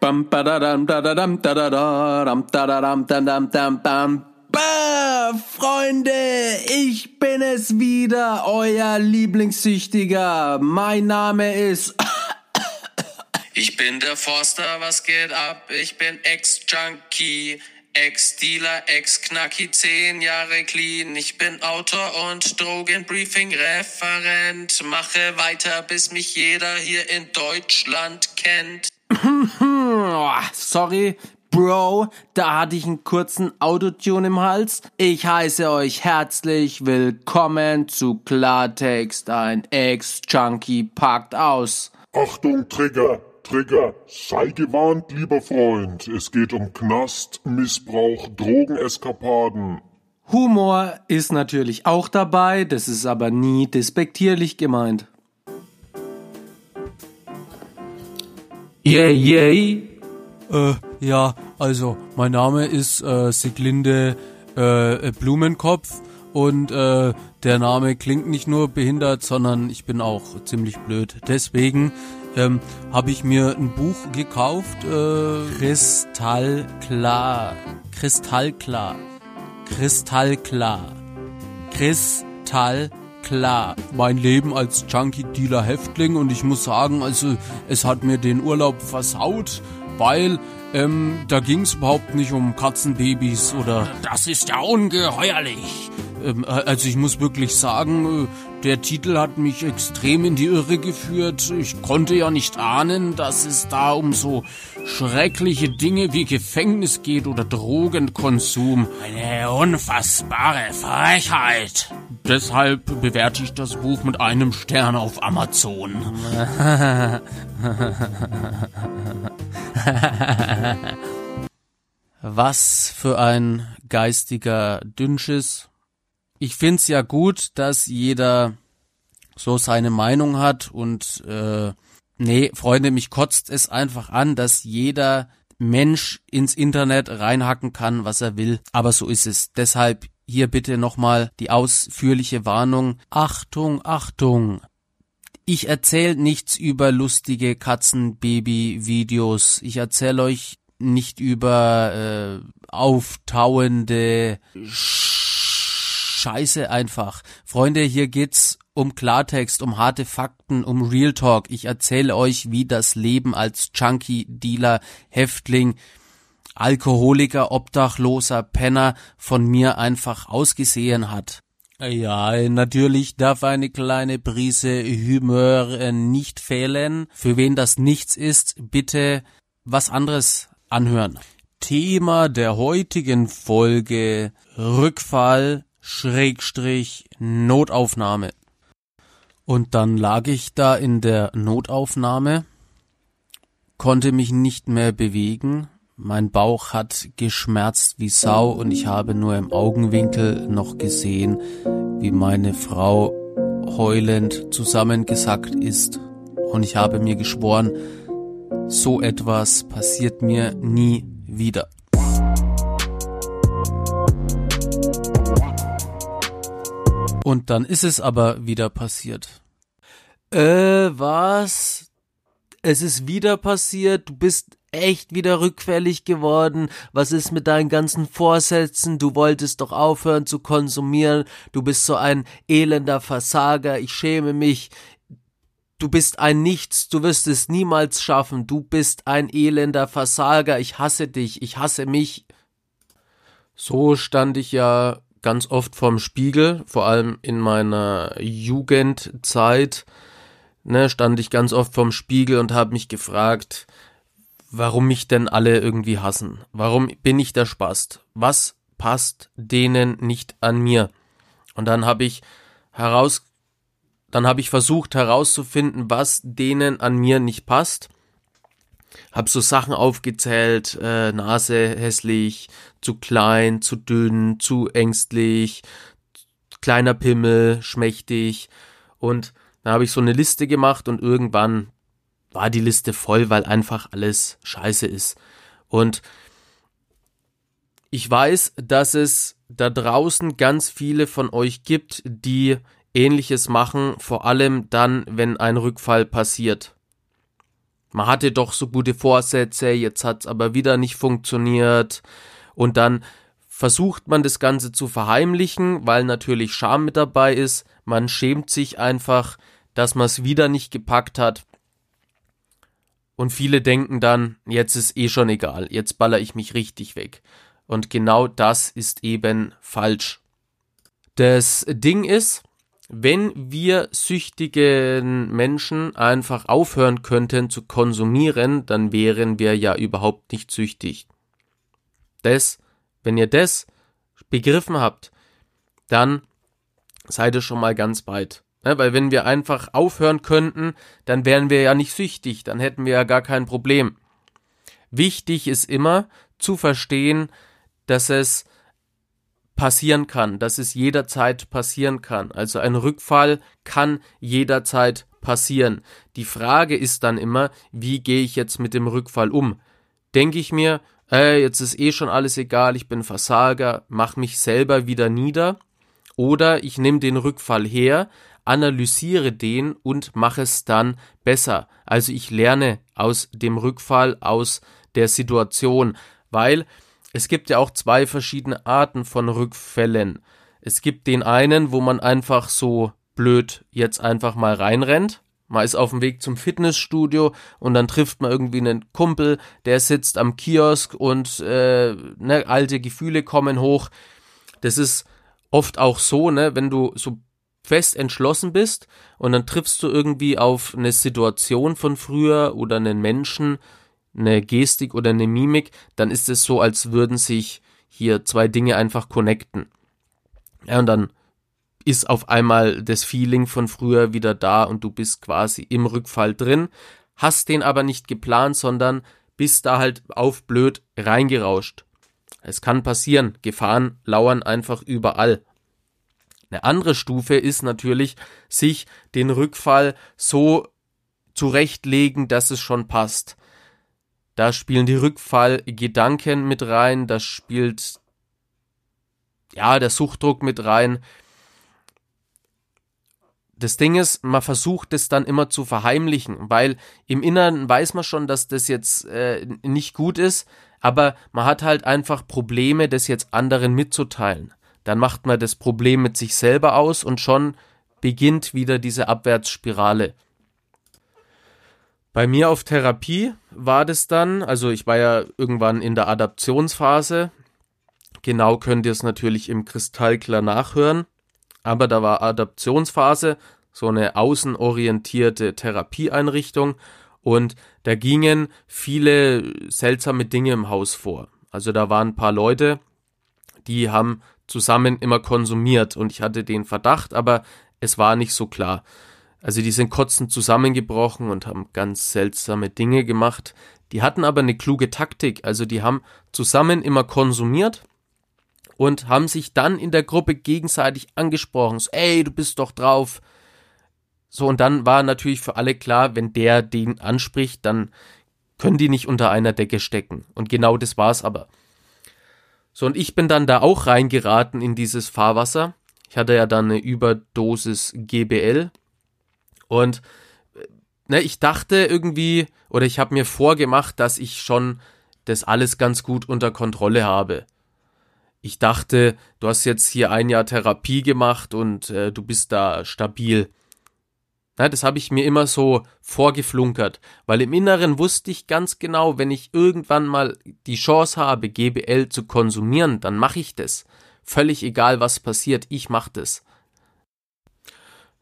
Bam, badadam, dadadam, dadadam, dadadam, dadam, dam, dam. Bah, Freunde, ich bin es wieder, euer Lieblingssüchtiger. Mein Name ist Ich bin der Forster, was geht ab? Ich bin Ex-Junkie, Ex-Dealer, Ex-Knacki, zehn Jahre clean. Ich bin Autor und Drogenbriefing-Referent. Mache weiter, bis mich jeder hier in Deutschland kennt. Oh, sorry, Bro, da hatte ich einen kurzen Autotune im Hals. Ich heiße euch herzlich willkommen zu Klartext. Ein Ex-Junkie packt aus. Achtung, Trigger, Trigger, sei gewarnt, lieber Freund. Es geht um Knast, Missbrauch, Drogeneskapaden. Humor ist natürlich auch dabei, das ist aber nie despektierlich gemeint. Yay, yay. Äh, ja, also, mein Name ist äh, Siglinde äh, Blumenkopf und äh, der Name klingt nicht nur behindert, sondern ich bin auch ziemlich blöd. Deswegen ähm, habe ich mir ein Buch gekauft, äh, Kristallklar. Kristallklar. Kristallklar. Kristallklar klar, mein Leben als Junkie-Dealer-Häftling und ich muss sagen, also es hat mir den Urlaub versaut, weil ähm, da ging es überhaupt nicht um Katzenbabys oder das ist ja ungeheuerlich. Ähm, äh, also ich muss wirklich sagen, äh, der Titel hat mich extrem in die Irre geführt. Ich konnte ja nicht ahnen, dass es da um so schreckliche Dinge wie Gefängnis geht oder Drogenkonsum. Eine unfassbare Frechheit. Deshalb bewerte ich das Buch mit einem Stern auf Amazon. Was für ein geistiger Dünnschiss. Ich find's ja gut, dass jeder so seine Meinung hat und äh, nee, Freunde, mich kotzt es einfach an, dass jeder Mensch ins Internet reinhacken kann, was er will. Aber so ist es. Deshalb hier bitte nochmal die ausführliche Warnung. Achtung, Achtung. Ich erzähle nichts über lustige Katzenbaby-Videos. Ich erzähle euch nicht über äh, auftauende Scheiße einfach. Freunde, hier geht's um Klartext, um harte Fakten, um Real Talk. Ich erzähle euch, wie das Leben als Junkie, Dealer, Häftling, Alkoholiker, Obdachloser, Penner von mir einfach ausgesehen hat. Ja, natürlich darf eine kleine Prise Humor äh, nicht fehlen. Für wen das nichts ist, bitte was anderes anhören. Thema der heutigen Folge Rückfall Schrägstrich Notaufnahme. Und dann lag ich da in der Notaufnahme, konnte mich nicht mehr bewegen, mein Bauch hat geschmerzt wie Sau und ich habe nur im Augenwinkel noch gesehen, wie meine Frau heulend zusammengesackt ist. Und ich habe mir geschworen, so etwas passiert mir nie wieder. Und dann ist es aber wieder passiert. Äh, was? Es ist wieder passiert, du bist echt wieder rückfällig geworden? Was ist mit deinen ganzen Vorsätzen? Du wolltest doch aufhören zu konsumieren. Du bist so ein elender Versager. Ich schäme mich. Du bist ein Nichts. Du wirst es niemals schaffen. Du bist ein elender Versager. Ich hasse dich. Ich hasse mich. So stand ich ja ganz oft vorm Spiegel, vor allem in meiner Jugendzeit, ne, stand ich ganz oft vorm Spiegel und habe mich gefragt, warum mich denn alle irgendwie hassen. Warum bin ich der Spast? Was passt denen nicht an mir? Und dann habe ich heraus, dann habe ich versucht herauszufinden, was denen an mir nicht passt. Hab so Sachen aufgezählt, äh, Nase hässlich, zu klein, zu dünn, zu ängstlich, kleiner Pimmel, schmächtig. Und dann habe ich so eine Liste gemacht und irgendwann war die Liste voll, weil einfach alles scheiße ist. Und ich weiß, dass es da draußen ganz viele von euch gibt, die ähnliches machen, vor allem dann, wenn ein Rückfall passiert. man hatte doch so gute Vorsätze, jetzt hat's aber wieder nicht funktioniert. Und dann versucht man das Ganze zu verheimlichen, weil natürlich Scham mit dabei ist. Man schämt sich einfach, dass man es wieder nicht gepackt hat. Und viele denken dann, jetzt ist eh schon egal, jetzt baller ich mich richtig weg. Und genau das ist eben falsch. Das Ding ist, wenn wir süchtigen Menschen einfach aufhören könnten zu konsumieren, dann wären wir ja überhaupt nicht süchtig. Das, wenn ihr das begriffen habt, dann seid ihr schon mal ganz weit. Ja, weil wenn wir einfach aufhören könnten, dann wären wir ja nicht süchtig, dann hätten wir ja gar kein Problem. Wichtig ist immer zu verstehen, dass es passieren kann, dass es jederzeit passieren kann. Also ein Rückfall kann jederzeit passieren. Die Frage ist dann immer, wie gehe ich jetzt mit dem Rückfall um? Denke ich mir, äh, jetzt ist eh schon alles egal, ich bin Versager, mach mich selber wieder nieder, oder ich nehme den Rückfall her, analysiere den und mache es dann besser. Also ich lerne aus dem Rückfall, aus der Situation, weil es gibt ja auch zwei verschiedene Arten von Rückfällen. Es gibt den einen, wo man einfach so blöd jetzt einfach mal reinrennt. Man ist auf dem Weg zum Fitnessstudio und dann trifft man irgendwie einen Kumpel, der sitzt am Kiosk und äh, ne, alte Gefühle kommen hoch. Das ist oft auch so, ne, wenn du so fest entschlossen bist und dann triffst du irgendwie auf eine Situation von früher oder einen Menschen, eine Gestik oder eine Mimik, dann ist es so, als würden sich hier zwei Dinge einfach connecten. Ja, und dann ist auf einmal das Feeling von früher wieder da und du bist quasi im Rückfall drin, hast den aber nicht geplant, sondern bist da halt auf blöd reingerauscht. Es kann passieren, Gefahren lauern einfach überall. Eine andere Stufe ist natürlich, sich den Rückfall so zurechtlegen, dass es schon passt. Da spielen die Rückfallgedanken mit rein, da spielt ja der Suchtdruck mit rein. Das Ding ist, man versucht es dann immer zu verheimlichen, weil im Inneren weiß man schon, dass das jetzt äh, nicht gut ist, aber man hat halt einfach Probleme, das jetzt anderen mitzuteilen. Dann macht man das Problem mit sich selber aus und schon beginnt wieder diese Abwärtsspirale. Bei mir auf Therapie war das dann, also ich war ja irgendwann in der Adaptionsphase. Genau könnt ihr es natürlich im Kristallklar nachhören. Aber da war Adaptionsphase, so eine außenorientierte Therapieeinrichtung und da gingen viele seltsame Dinge im Haus vor. Also da waren ein paar Leute, die haben zusammen immer konsumiert und ich hatte den Verdacht, aber es war nicht so klar. Also die sind kotzend zusammengebrochen und haben ganz seltsame Dinge gemacht. Die hatten aber eine kluge Taktik. Also die haben zusammen immer konsumiert und haben sich dann in der Gruppe gegenseitig angesprochen. So, ey, du bist doch drauf. So, und dann war natürlich für alle klar, wenn der den anspricht, dann können die nicht unter einer Decke stecken. Und genau das war's aber. So, und ich bin dann da auch reingeraten in dieses Fahrwasser. Ich hatte ja dann eine Überdosis GBL, und ne, ich dachte irgendwie, oder ich habe mir vorgemacht, dass ich schon das alles ganz gut unter Kontrolle habe. Ich dachte, du hast jetzt hier ein Jahr Therapie gemacht und äh, du bist da stabil. Na, das habe ich mir immer so vorgeflunkert, weil im Inneren wusste ich ganz genau, wenn ich irgendwann mal die Chance habe, GBL zu konsumieren, dann mache ich das. Völlig egal, was passiert, ich mache das.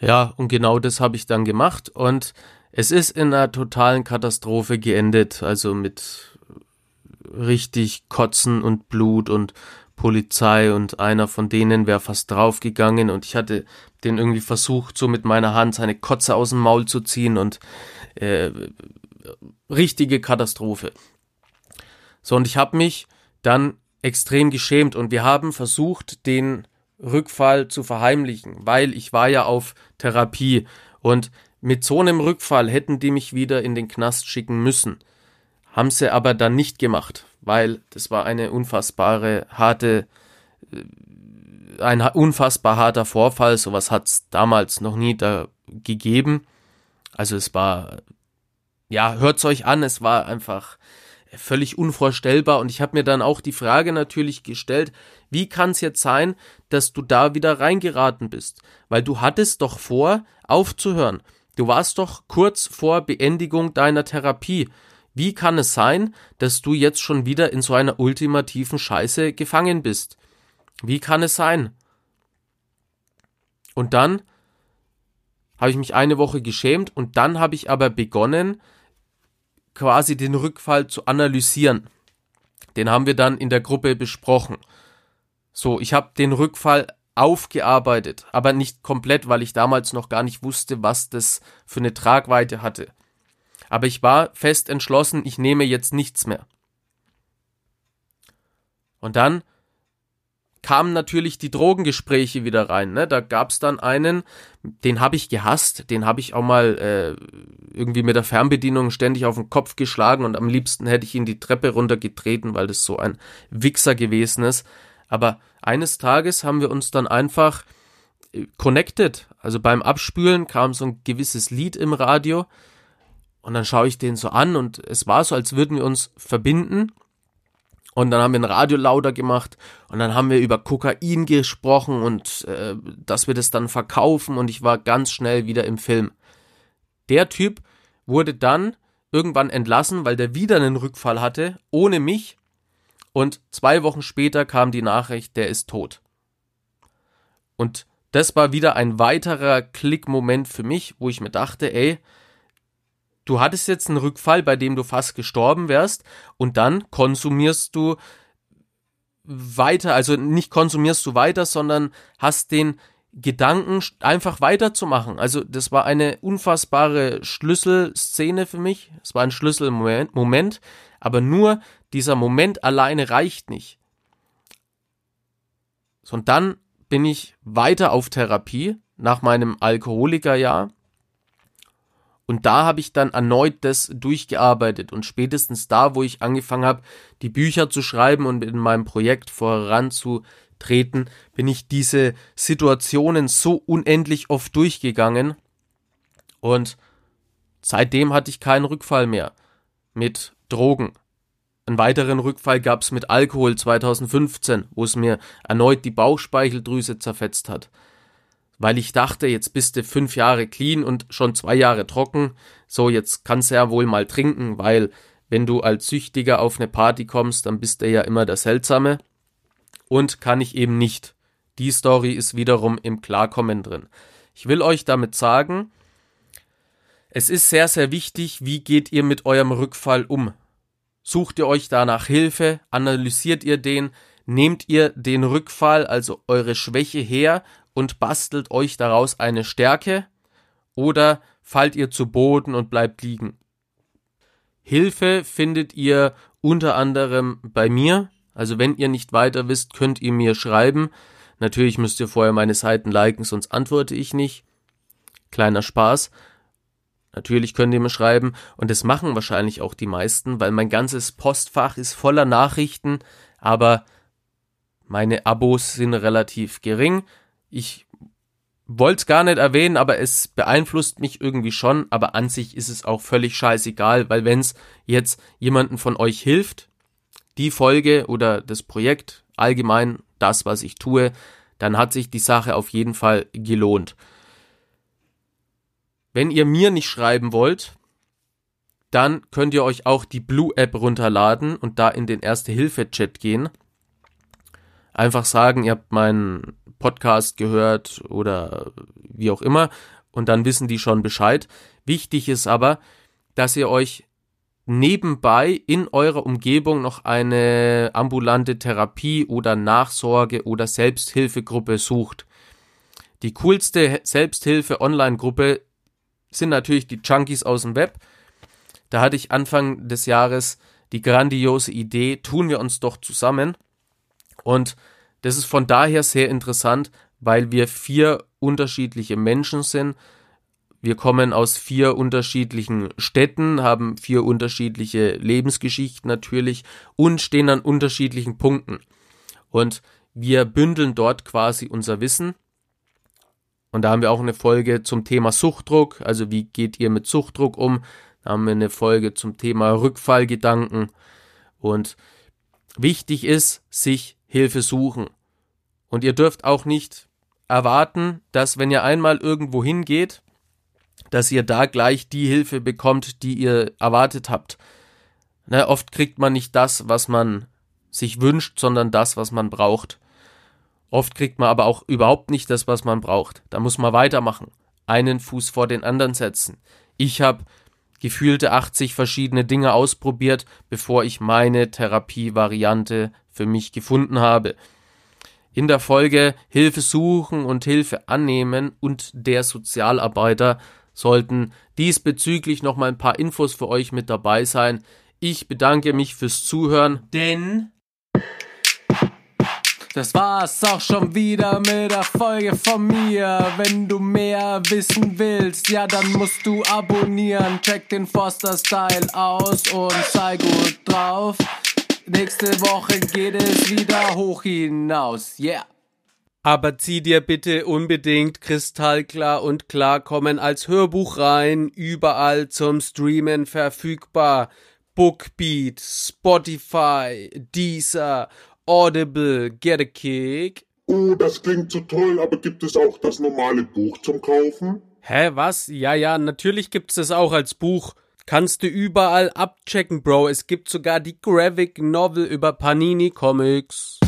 Ja, und genau das habe ich dann gemacht und es ist in einer totalen Katastrophe geendet, also mit richtig Kotzen und Blut und Polizei und einer von denen wäre fast draufgegangen und ich hatte den irgendwie versucht, so mit meiner Hand seine Kotze aus dem Maul zu ziehen und äh, richtige Katastrophe. So, und ich habe mich dann extrem geschämt und wir haben versucht, den Rückfall zu verheimlichen, weil ich war ja auf Therapie und mit so einem Rückfall hätten die mich wieder in den Knast schicken müssen. Haben sie aber dann nicht gemacht, weil das war eine unfassbare harte äh, ein unfassbar harter Vorfall, sowas hat es damals noch nie da gegeben. Also es war ja, hört's euch an, es war einfach völlig unvorstellbar und ich habe mir dann auch die Frage natürlich gestellt, wie kann es jetzt sein, dass du da wieder reingeraten bist? Weil du hattest doch vor, aufzuhören. Du warst doch kurz vor Beendigung deiner Therapie. Wie kann es sein, dass du jetzt schon wieder in so einer ultimativen Scheiße gefangen bist? Wie kann es sein? Und dann habe ich mich eine Woche geschämt und dann habe ich aber begonnen, quasi den Rückfall zu analysieren. Den haben wir dann in der Gruppe besprochen. So, ich habe den Rückfall aufgearbeitet, aber nicht komplett, weil ich damals noch gar nicht wusste, was das für eine Tragweite hatte. Aber ich war fest entschlossen, ich nehme jetzt nichts mehr. Und dann kamen natürlich die Drogengespräche wieder rein. Ne? Da gab's dann einen, den habe ich gehasst, den habe ich auch mal äh, irgendwie mit der Fernbedienung ständig auf den Kopf geschlagen und am liebsten hätte ich ihn die Treppe runtergetreten, weil das so ein Wichser gewesen ist. Aber eines Tages haben wir uns dann einfach äh, connected. Also beim Abspülen kam so ein gewisses Lied im Radio und dann schaue ich den so an und es war so, als würden wir uns verbinden und dann haben wir ein Radio lauter gemacht und dann haben wir über Kokain gesprochen und äh, dass wir das dann verkaufen und ich war ganz schnell wieder im Film. Der Typ wurde dann irgendwann entlassen, weil der wieder einen Rückfall hatte, ohne mich. Und zwei Wochen später kam die Nachricht, der ist tot. Und das war wieder ein weiterer Klickmoment für mich, wo ich mir dachte, ey, du hattest jetzt einen Rückfall, bei dem du fast gestorben wärst, und dann konsumierst du weiter, also nicht konsumierst du weiter, sondern hast den Gedanken einfach weiterzumachen. Also das war eine unfassbare Schlüsselszene für mich. Es war ein Schlüsselmoment, Moment, aber nur dieser Moment alleine reicht nicht. Und dann bin ich weiter auf Therapie nach meinem Alkoholikerjahr und da habe ich dann erneut das durchgearbeitet. Und spätestens da, wo ich angefangen habe, die Bücher zu schreiben und in meinem Projekt voranzutreten, bin ich diese Situationen so unendlich oft durchgegangen. Und seitdem hatte ich keinen Rückfall mehr mit Drogen. Einen weiteren Rückfall gab es mit Alkohol 2015, wo es mir erneut die Bauchspeicheldrüse zerfetzt hat weil ich dachte, jetzt bist du fünf Jahre clean und schon zwei Jahre trocken. So, jetzt kannst du ja wohl mal trinken, weil wenn du als Süchtiger auf eine Party kommst, dann bist du ja immer der Seltsame. Und kann ich eben nicht. Die Story ist wiederum im Klarkommen drin. Ich will euch damit sagen, es ist sehr, sehr wichtig, wie geht ihr mit eurem Rückfall um. Sucht ihr euch danach Hilfe, analysiert ihr den, nehmt ihr den Rückfall, also eure Schwäche her und bastelt euch daraus eine Stärke oder fallt ihr zu Boden und bleibt liegen. Hilfe findet ihr unter anderem bei mir. Also wenn ihr nicht weiter wisst, könnt ihr mir schreiben. Natürlich müsst ihr vorher meine Seiten liken, sonst antworte ich nicht. Kleiner Spaß. Natürlich könnt ihr mir schreiben und das machen wahrscheinlich auch die meisten, weil mein ganzes Postfach ist voller Nachrichten, aber meine Abos sind relativ gering. Ich wollte es gar nicht erwähnen, aber es beeinflusst mich irgendwie schon, aber an sich ist es auch völlig scheißegal, weil wenn es jetzt jemanden von euch hilft, die Folge oder das Projekt, allgemein das, was ich tue, dann hat sich die Sache auf jeden Fall gelohnt. Wenn ihr mir nicht schreiben wollt, dann könnt ihr euch auch die Blue App runterladen und da in den Erste-Hilfe-Chat gehen. Einfach sagen, ihr habt meinen Podcast gehört oder wie auch immer und dann wissen die schon Bescheid. Wichtig ist aber, dass ihr euch nebenbei in eurer Umgebung noch eine ambulante Therapie oder Nachsorge oder Selbsthilfegruppe sucht. Die coolste Selbsthilfe-Online-Gruppe sind natürlich die Junkies aus dem Web. Da hatte ich Anfang des Jahres die grandiose Idee, tun wir uns doch zusammen. Und das ist von daher sehr interessant, weil wir vier unterschiedliche Menschen sind. Wir kommen aus vier unterschiedlichen Städten, haben vier unterschiedliche Lebensgeschichten natürlich und stehen an unterschiedlichen Punkten. Und wir bündeln dort quasi unser Wissen. Und da haben wir auch eine Folge zum Thema Suchtdruck. Also wie geht ihr mit Suchtdruck um? Da haben wir eine Folge zum Thema Rückfallgedanken. Und wichtig ist, sich Hilfe suchen. Und ihr dürft auch nicht erwarten, dass wenn ihr einmal irgendwo hingeht, dass ihr da gleich die Hilfe bekommt, die ihr erwartet habt. Ne, oft kriegt man nicht das, was man sich wünscht, sondern das, was man braucht. Oft kriegt man aber auch überhaupt nicht das, was man braucht. Da muss man weitermachen. Einen Fuß vor den anderen setzen. Ich habe gefühlte 80 verschiedene Dinge ausprobiert, bevor ich meine Therapievariante für mich gefunden habe. In der Folge Hilfe suchen und Hilfe annehmen und der Sozialarbeiter sollten diesbezüglich noch mal ein paar Infos für euch mit dabei sein. Ich bedanke mich fürs Zuhören, denn das war's auch schon wieder mit der Folge von mir. Wenn du mehr wissen willst, ja, dann musst du abonnieren. Check den Foster Style aus und sei gut drauf. Nächste Woche geht es wieder hoch hinaus. Yeah. Aber zieh dir bitte unbedingt kristallklar und klarkommen als Hörbuch rein, überall zum Streamen verfügbar. Bookbeat, Spotify, Deezer, Audible, Get a Kick. Oh, das klingt so toll, aber gibt es auch das normale Buch zum Kaufen? Hä, was? Ja, ja, natürlich gibt's es auch als Buch. Kannst du überall abchecken, Bro. Es gibt sogar die Graphic Novel über Panini Comics.